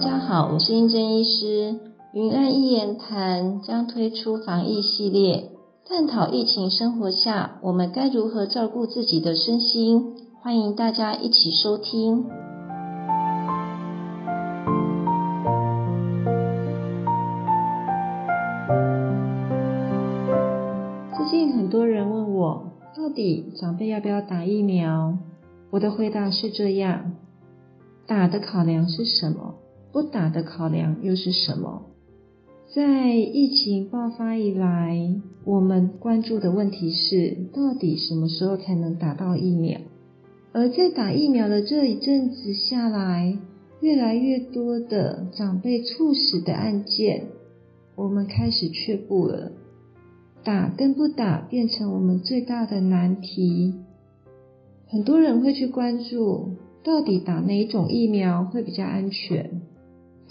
大家好，我是英珍医师。云安一言谈将推出防疫系列，探讨疫情生活下我们该如何照顾自己的身心，欢迎大家一起收听。最近很多人问我，到底长辈要不要打疫苗？我的回答是这样：打的考量是什么？不打的考量又是什么？在疫情爆发以来，我们关注的问题是，到底什么时候才能打到疫苗？而在打疫苗的这一阵子下来，越来越多的长辈猝死的案件，我们开始却步了。打跟不打变成我们最大的难题。很多人会去关注，到底打哪种疫苗会比较安全？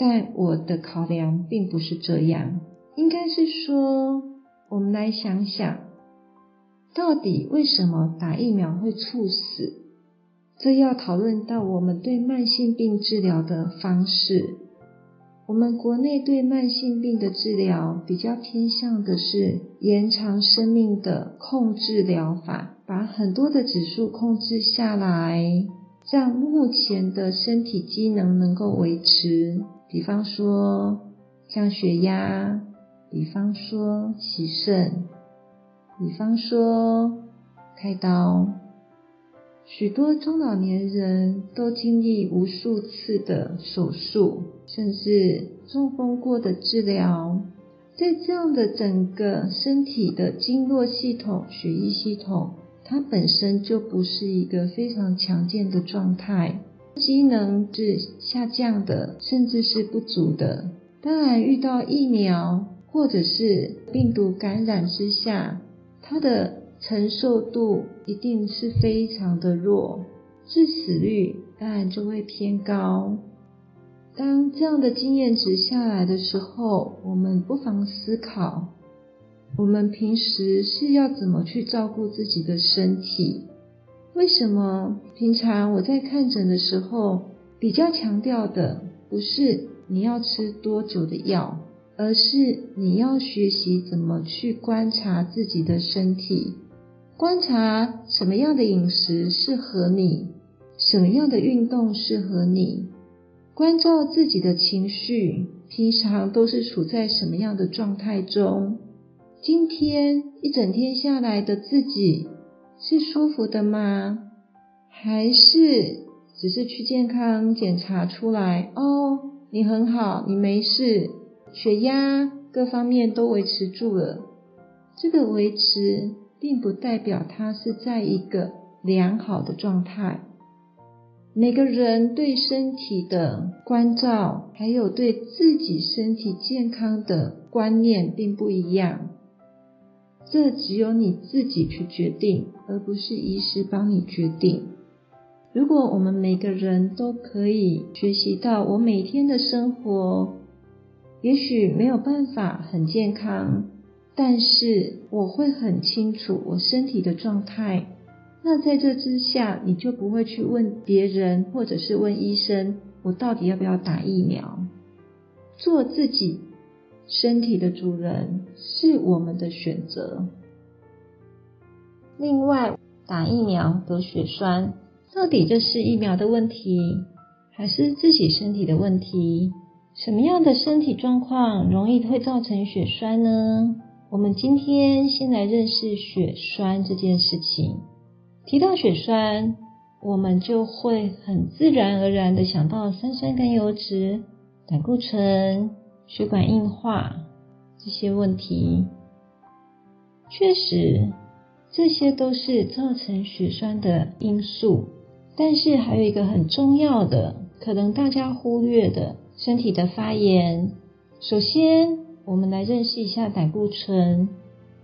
但我的考量并不是这样，应该是说，我们来想想，到底为什么打疫苗会猝死？这要讨论到我们对慢性病治疗的方式。我们国内对慢性病的治疗比较偏向的是延长生命的控制疗法，把很多的指数控制下来，让目前的身体机能能够维持。比方说降血压，比方说洗肾，比方说开刀，许多中老年人都经历无数次的手术，甚至中风过的治疗，在这样的整个身体的经络系统、血液系统，它本身就不是一个非常强健的状态。机能是下降的，甚至是不足的。当然，遇到疫苗或者是病毒感染之下，它的承受度一定是非常的弱，致死率当然就会偏高。当这样的经验值下来的时候，我们不妨思考：我们平时是要怎么去照顾自己的身体？为什么平常我在看诊的时候，比较强调的不是你要吃多久的药，而是你要学习怎么去观察自己的身体，观察什么样的饮食适合你，什么样的运动适合你，关照自己的情绪，平常都是处在什么样的状态中？今天一整天下来的自己。是舒服的吗？还是只是去健康检查出来哦？你很好，你没事，血压各方面都维持住了。这个维持并不代表它是在一个良好的状态。每个人对身体的关照，还有对自己身体健康的观念并不一样。这只有你自己去决定，而不是医师帮你决定。如果我们每个人都可以学习到，我每天的生活也许没有办法很健康，但是我会很清楚我身体的状态。那在这之下，你就不会去问别人，或者是问医生，我到底要不要打疫苗？做自己。身体的主人是我们的选择。另外，打疫苗得血栓，到底这是疫苗的问题，还是自己身体的问题？什么样的身体状况容易会造成血栓呢？我们今天先来认识血栓这件事情。提到血栓，我们就会很自然而然的想到三酸甘油脂、胆固醇。血管硬化这些问题，确实这些都是造成血栓的因素。但是还有一个很重要的，可能大家忽略的，身体的发炎。首先，我们来认识一下胆固醇。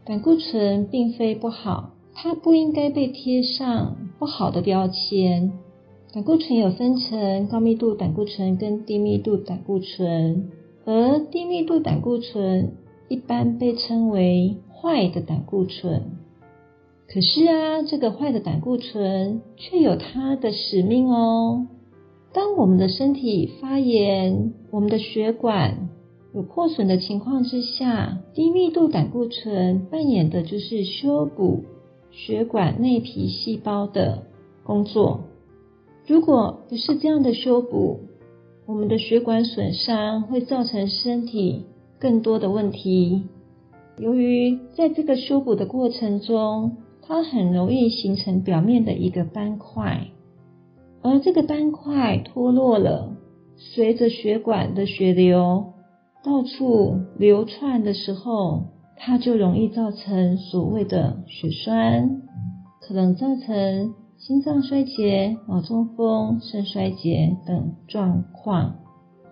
胆固醇并非不好，它不应该被贴上不好的标签。胆固醇有分成高密度胆固醇跟低密度胆固醇。而低密度胆固醇一般被称为坏的胆固醇，可是啊，这个坏的胆固醇却有它的使命哦。当我们的身体发炎，我们的血管有破损的情况之下，低密度胆固醇扮演的就是修补血管内皮细胞的工作。如果不是这样的修补，我们的血管损伤会造成身体更多的问题。由于在这个修补的过程中，它很容易形成表面的一个斑块。而这个斑块脱落了，随着血管的血流到处流窜的时候，它就容易造成所谓的血栓，可能造成心脏衰竭、脑中风、肾衰竭等状况。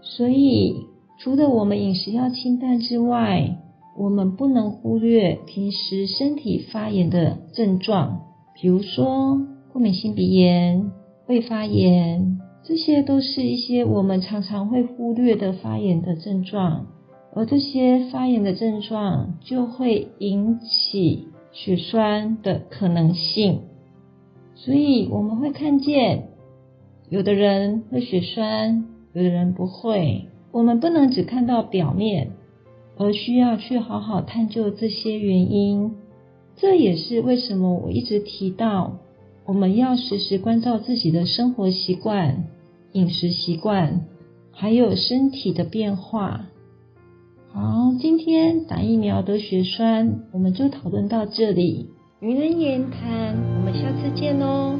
所以，除了我们饮食要清淡之外，我们不能忽略平时身体发炎的症状，比如说过敏性鼻炎。胃发炎，这些都是一些我们常常会忽略的发炎的症状，而这些发炎的症状就会引起血栓的可能性。所以我们会看见，有的人会血栓，有的人不会。我们不能只看到表面，而需要去好好探究这些原因。这也是为什么我一直提到。我们要时时关照自己的生活习惯、饮食习惯，还有身体的变化。好，今天打疫苗得血栓，我们就讨论到这里。愚人言谈，我们下次见喽。